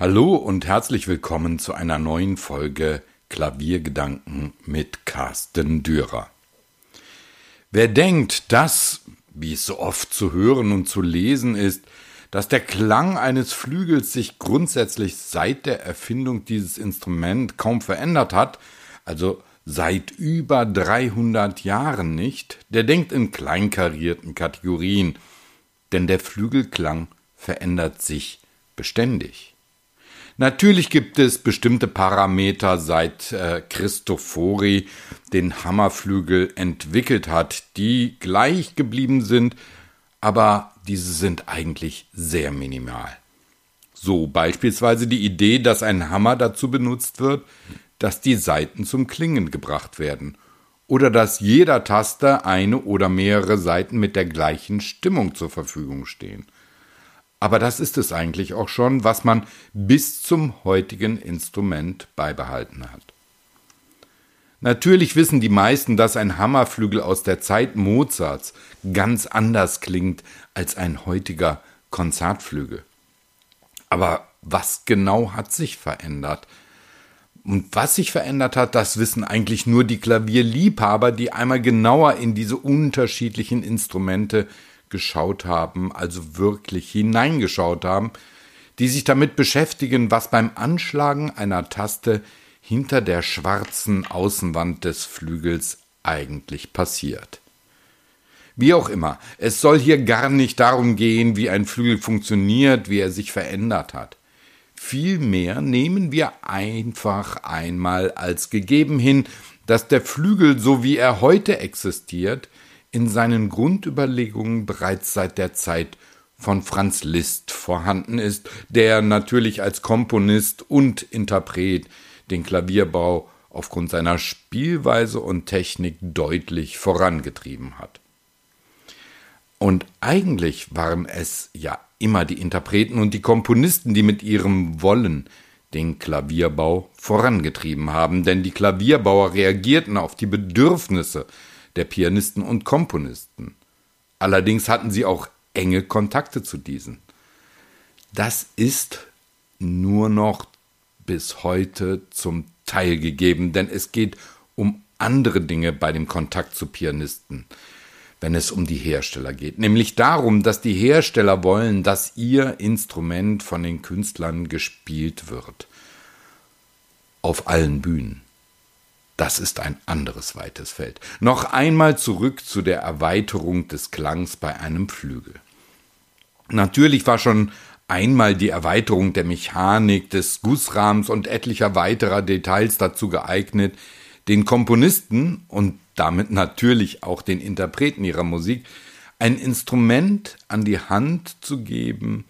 Hallo und herzlich willkommen zu einer neuen Folge Klaviergedanken mit Carsten Dürer. Wer denkt, dass, wie es so oft zu hören und zu lesen ist, dass der Klang eines Flügels sich grundsätzlich seit der Erfindung dieses Instrument kaum verändert hat, also seit über 300 Jahren nicht, der denkt in kleinkarierten Kategorien, denn der Flügelklang verändert sich beständig. Natürlich gibt es bestimmte Parameter, seit äh, Christofori den Hammerflügel entwickelt hat, die gleich geblieben sind, aber diese sind eigentlich sehr minimal. So beispielsweise die Idee, dass ein Hammer dazu benutzt wird, dass die Saiten zum Klingen gebracht werden oder dass jeder Taster eine oder mehrere Saiten mit der gleichen Stimmung zur Verfügung stehen. Aber das ist es eigentlich auch schon, was man bis zum heutigen Instrument beibehalten hat. Natürlich wissen die meisten, dass ein Hammerflügel aus der Zeit Mozarts ganz anders klingt als ein heutiger Konzertflügel. Aber was genau hat sich verändert? Und was sich verändert hat, das wissen eigentlich nur die Klavierliebhaber, die einmal genauer in diese unterschiedlichen Instrumente geschaut haben, also wirklich hineingeschaut haben, die sich damit beschäftigen, was beim Anschlagen einer Taste hinter der schwarzen Außenwand des Flügels eigentlich passiert. Wie auch immer, es soll hier gar nicht darum gehen, wie ein Flügel funktioniert, wie er sich verändert hat. Vielmehr nehmen wir einfach einmal als gegeben hin, dass der Flügel, so wie er heute existiert, in seinen Grundüberlegungen bereits seit der Zeit von Franz Liszt vorhanden ist, der natürlich als Komponist und Interpret den Klavierbau aufgrund seiner Spielweise und Technik deutlich vorangetrieben hat. Und eigentlich waren es ja immer die Interpreten und die Komponisten, die mit ihrem Wollen den Klavierbau vorangetrieben haben, denn die Klavierbauer reagierten auf die Bedürfnisse der Pianisten und Komponisten. Allerdings hatten sie auch enge Kontakte zu diesen. Das ist nur noch bis heute zum Teil gegeben, denn es geht um andere Dinge bei dem Kontakt zu Pianisten, wenn es um die Hersteller geht. Nämlich darum, dass die Hersteller wollen, dass ihr Instrument von den Künstlern gespielt wird. Auf allen Bühnen. Das ist ein anderes weites Feld. Noch einmal zurück zu der Erweiterung des Klangs bei einem Flügel. Natürlich war schon einmal die Erweiterung der Mechanik, des Gussrahmens und etlicher weiterer Details dazu geeignet, den Komponisten und damit natürlich auch den Interpreten ihrer Musik ein Instrument an die Hand zu geben,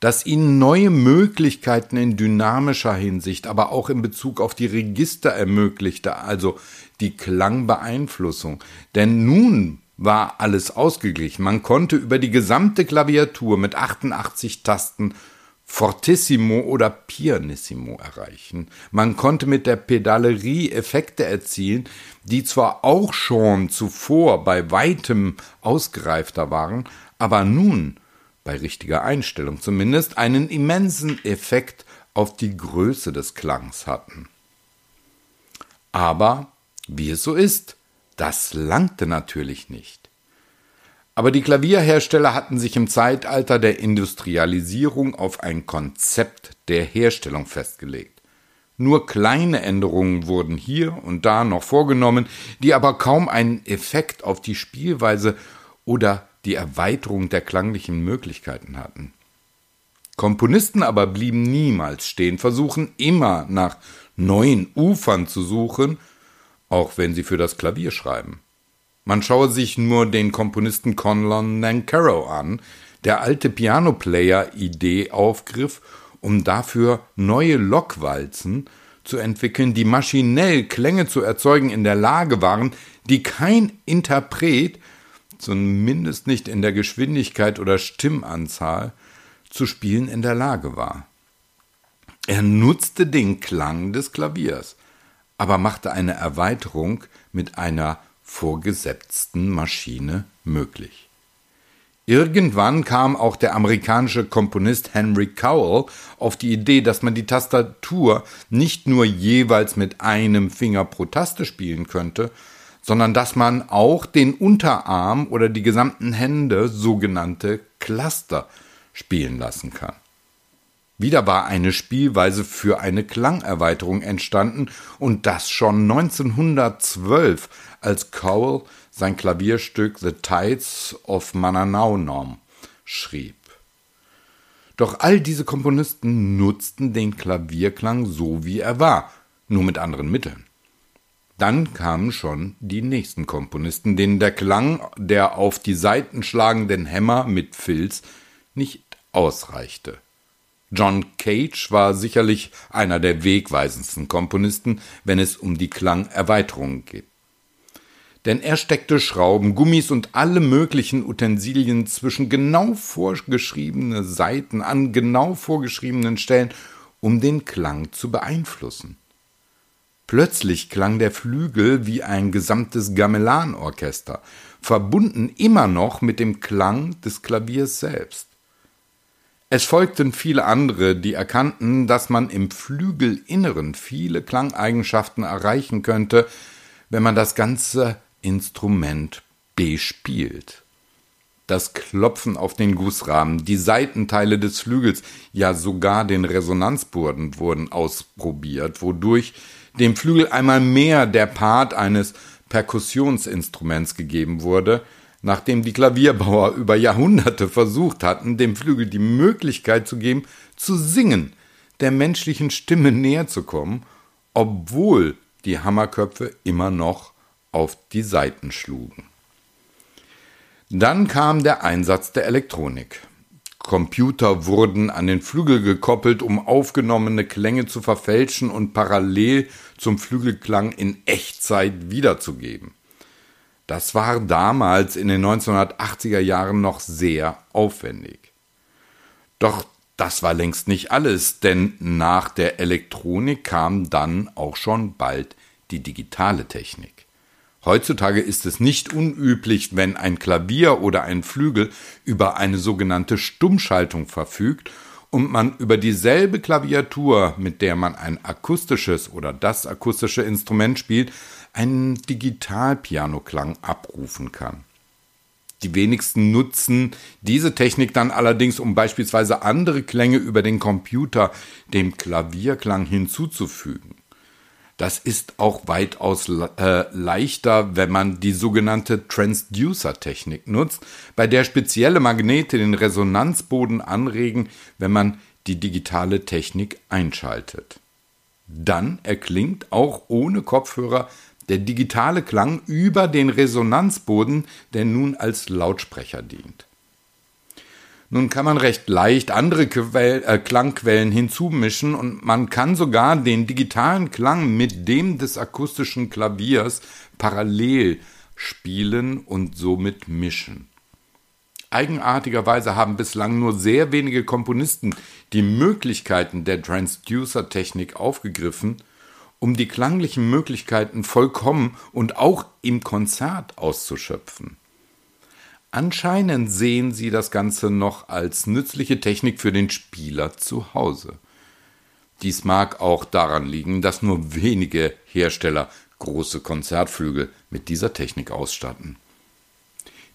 das ihnen neue Möglichkeiten in dynamischer Hinsicht, aber auch in Bezug auf die Register ermöglichte, also die Klangbeeinflussung. Denn nun war alles ausgeglichen. Man konnte über die gesamte Klaviatur mit 88 Tasten Fortissimo oder Pianissimo erreichen. Man konnte mit der Pedalerie Effekte erzielen, die zwar auch schon zuvor bei weitem ausgereifter waren, aber nun bei richtiger Einstellung zumindest, einen immensen Effekt auf die Größe des Klangs hatten. Aber, wie es so ist, das langte natürlich nicht. Aber die Klavierhersteller hatten sich im Zeitalter der Industrialisierung auf ein Konzept der Herstellung festgelegt. Nur kleine Änderungen wurden hier und da noch vorgenommen, die aber kaum einen Effekt auf die Spielweise oder die Erweiterung der klanglichen Möglichkeiten hatten. Komponisten aber blieben niemals stehen, versuchen immer nach neuen Ufern zu suchen, auch wenn sie für das Klavier schreiben. Man schaue sich nur den Komponisten Conlon Nancarrow an, der alte Pianoplayer-Idee aufgriff, um dafür neue Lockwalzen zu entwickeln, die maschinell Klänge zu erzeugen in der Lage waren, die kein Interpret zumindest nicht in der Geschwindigkeit oder Stimmanzahl, zu spielen in der Lage war. Er nutzte den Klang des Klaviers, aber machte eine Erweiterung mit einer vorgesetzten Maschine möglich. Irgendwann kam auch der amerikanische Komponist Henry Cowell auf die Idee, dass man die Tastatur nicht nur jeweils mit einem Finger pro Taste spielen könnte, sondern dass man auch den Unterarm oder die gesamten Hände, sogenannte Cluster, spielen lassen kann. Wieder war eine Spielweise für eine Klangerweiterung entstanden und das schon 1912, als Cowell sein Klavierstück The Tides of Mananaunom schrieb. Doch all diese Komponisten nutzten den Klavierklang so wie er war, nur mit anderen Mitteln. Dann kamen schon die nächsten Komponisten, denen der Klang der auf die Saiten schlagenden Hämmer mit Filz nicht ausreichte. John Cage war sicherlich einer der wegweisendsten Komponisten, wenn es um die Klangerweiterungen geht. Denn er steckte Schrauben, Gummis und alle möglichen Utensilien zwischen genau vorgeschriebene Saiten an genau vorgeschriebenen Stellen, um den Klang zu beeinflussen. Plötzlich klang der Flügel wie ein gesamtes Gamelanorchester, verbunden immer noch mit dem Klang des Klaviers selbst. Es folgten viele andere, die erkannten, dass man im Flügelinneren viele Klangeigenschaften erreichen könnte, wenn man das ganze Instrument bespielt. Das Klopfen auf den Gussrahmen, die Seitenteile des Flügels, ja sogar den Resonanzboden wurden ausprobiert, wodurch dem Flügel einmal mehr der Part eines Perkussionsinstruments gegeben wurde, nachdem die Klavierbauer über Jahrhunderte versucht hatten, dem Flügel die Möglichkeit zu geben, zu singen, der menschlichen Stimme näher zu kommen, obwohl die Hammerköpfe immer noch auf die Saiten schlugen. Dann kam der Einsatz der Elektronik. Computer wurden an den Flügel gekoppelt, um aufgenommene Klänge zu verfälschen und parallel zum Flügelklang in Echtzeit wiederzugeben. Das war damals in den 1980er Jahren noch sehr aufwendig. Doch das war längst nicht alles, denn nach der Elektronik kam dann auch schon bald die digitale Technik. Heutzutage ist es nicht unüblich, wenn ein Klavier oder ein Flügel über eine sogenannte Stummschaltung verfügt und man über dieselbe Klaviatur, mit der man ein akustisches oder das akustische Instrument spielt, einen Digitalpianoklang abrufen kann. Die wenigsten nutzen diese Technik dann allerdings, um beispielsweise andere Klänge über den Computer dem Klavierklang hinzuzufügen. Das ist auch weitaus äh, leichter, wenn man die sogenannte Transducer-Technik nutzt, bei der spezielle Magnete den Resonanzboden anregen, wenn man die digitale Technik einschaltet. Dann erklingt auch ohne Kopfhörer der digitale Klang über den Resonanzboden, der nun als Lautsprecher dient. Nun kann man recht leicht andere Quell, äh, Klangquellen hinzumischen und man kann sogar den digitalen Klang mit dem des akustischen Klaviers parallel spielen und somit mischen. Eigenartigerweise haben bislang nur sehr wenige Komponisten die Möglichkeiten der Transducer-Technik aufgegriffen um die klanglichen Möglichkeiten vollkommen und auch im Konzert auszuschöpfen. Anscheinend sehen sie das Ganze noch als nützliche Technik für den Spieler zu Hause. Dies mag auch daran liegen, dass nur wenige Hersteller große Konzertflügel mit dieser Technik ausstatten.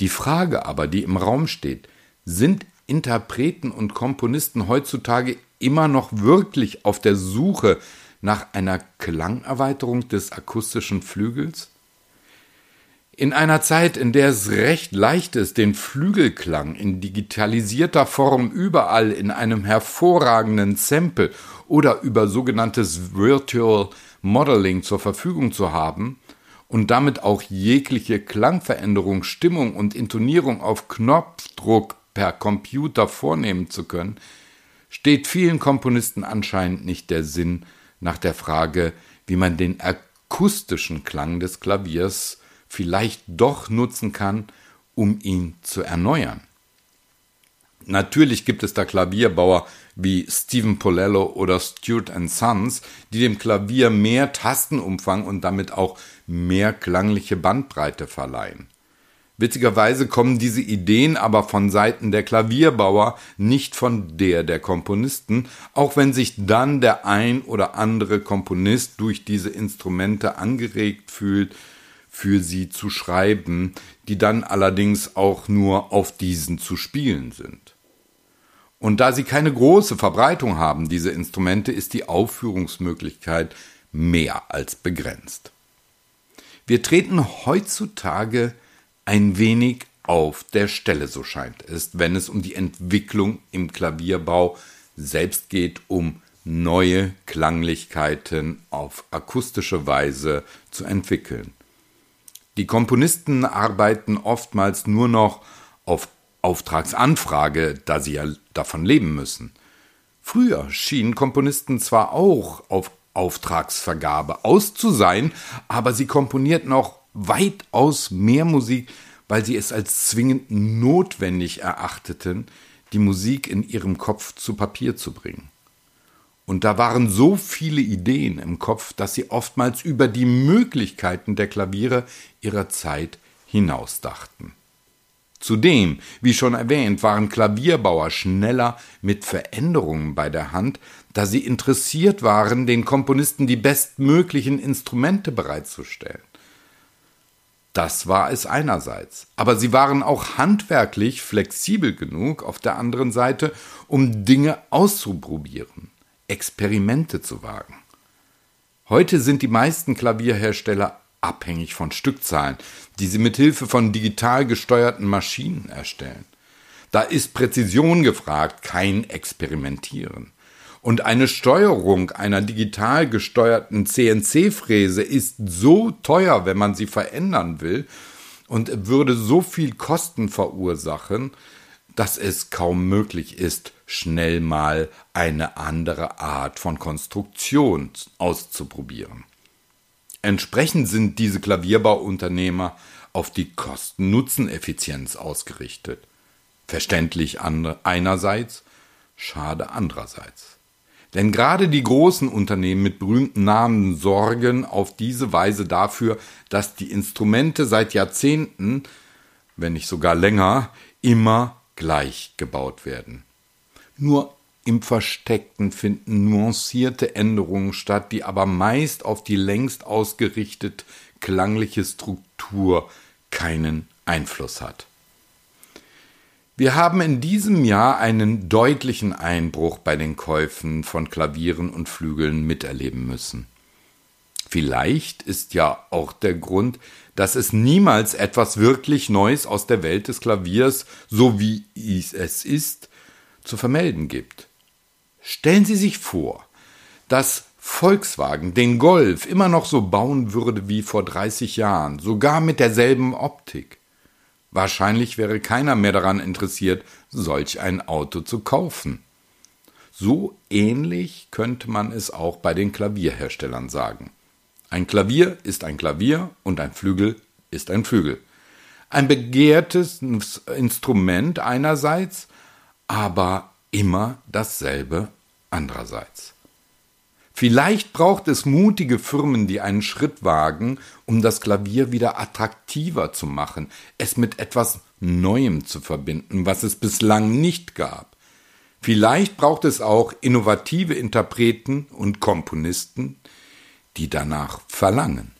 Die Frage aber, die im Raum steht, sind Interpreten und Komponisten heutzutage immer noch wirklich auf der Suche nach einer Klangerweiterung des akustischen Flügels? In einer Zeit, in der es recht leicht ist, den Flügelklang in digitalisierter Form überall in einem hervorragenden Sample oder über sogenanntes Virtual Modeling zur Verfügung zu haben und damit auch jegliche Klangveränderung, Stimmung und Intonierung auf Knopfdruck per Computer vornehmen zu können, steht vielen Komponisten anscheinend nicht der Sinn nach der Frage, wie man den akustischen Klang des Klaviers vielleicht doch nutzen kann, um ihn zu erneuern. Natürlich gibt es da Klavierbauer wie Stephen Polello oder Stewart Sons, die dem Klavier mehr Tastenumfang und damit auch mehr klangliche Bandbreite verleihen. Witzigerweise kommen diese Ideen aber von Seiten der Klavierbauer, nicht von der der Komponisten, auch wenn sich dann der ein oder andere Komponist durch diese Instrumente angeregt fühlt, für sie zu schreiben, die dann allerdings auch nur auf diesen zu spielen sind. Und da sie keine große Verbreitung haben, diese Instrumente, ist die Aufführungsmöglichkeit mehr als begrenzt. Wir treten heutzutage ein wenig auf der Stelle, so scheint es, wenn es um die Entwicklung im Klavierbau selbst geht, um neue Klanglichkeiten auf akustische Weise zu entwickeln. Die Komponisten arbeiten oftmals nur noch auf Auftragsanfrage, da sie ja davon leben müssen. Früher schienen Komponisten zwar auch auf Auftragsvergabe aus zu sein, aber sie komponierten auch weitaus mehr Musik, weil sie es als zwingend notwendig erachteten, die Musik in ihrem Kopf zu Papier zu bringen. Und da waren so viele Ideen im Kopf, dass sie oftmals über die Möglichkeiten der Klaviere ihrer Zeit hinausdachten. Zudem, wie schon erwähnt, waren Klavierbauer schneller mit Veränderungen bei der Hand, da sie interessiert waren, den Komponisten die bestmöglichen Instrumente bereitzustellen. Das war es einerseits. Aber sie waren auch handwerklich flexibel genug auf der anderen Seite, um Dinge auszuprobieren, Experimente zu wagen. Heute sind die meisten Klavierhersteller abhängig von Stückzahlen, die sie mit Hilfe von digital gesteuerten Maschinen erstellen. Da ist Präzision gefragt, kein Experimentieren. Und eine Steuerung einer digital gesteuerten CNC-Fräse ist so teuer, wenn man sie verändern will, und würde so viel Kosten verursachen, dass es kaum möglich ist, schnell mal eine andere Art von Konstruktion auszuprobieren. Entsprechend sind diese Klavierbauunternehmer auf die Kosten-Nutzen-Effizienz ausgerichtet. Verständlich einerseits, schade andererseits. Denn gerade die großen Unternehmen mit berühmten Namen sorgen auf diese Weise dafür, dass die Instrumente seit Jahrzehnten, wenn nicht sogar länger, immer gleich gebaut werden. Nur im Versteckten finden nuancierte Änderungen statt, die aber meist auf die längst ausgerichtet klangliche Struktur keinen Einfluss hat. Wir haben in diesem Jahr einen deutlichen Einbruch bei den Käufen von Klavieren und Flügeln miterleben müssen. Vielleicht ist ja auch der Grund, dass es niemals etwas wirklich Neues aus der Welt des Klaviers, so wie es ist, zu vermelden gibt. Stellen Sie sich vor, dass Volkswagen den Golf immer noch so bauen würde wie vor 30 Jahren, sogar mit derselben Optik. Wahrscheinlich wäre keiner mehr daran interessiert, solch ein Auto zu kaufen. So ähnlich könnte man es auch bei den Klavierherstellern sagen. Ein Klavier ist ein Klavier und ein Flügel ist ein Flügel. Ein begehrtes Instrument einerseits, aber immer dasselbe andererseits. Vielleicht braucht es mutige Firmen, die einen Schritt wagen, um das Klavier wieder attraktiver zu machen, es mit etwas Neuem zu verbinden, was es bislang nicht gab. Vielleicht braucht es auch innovative Interpreten und Komponisten, die danach verlangen.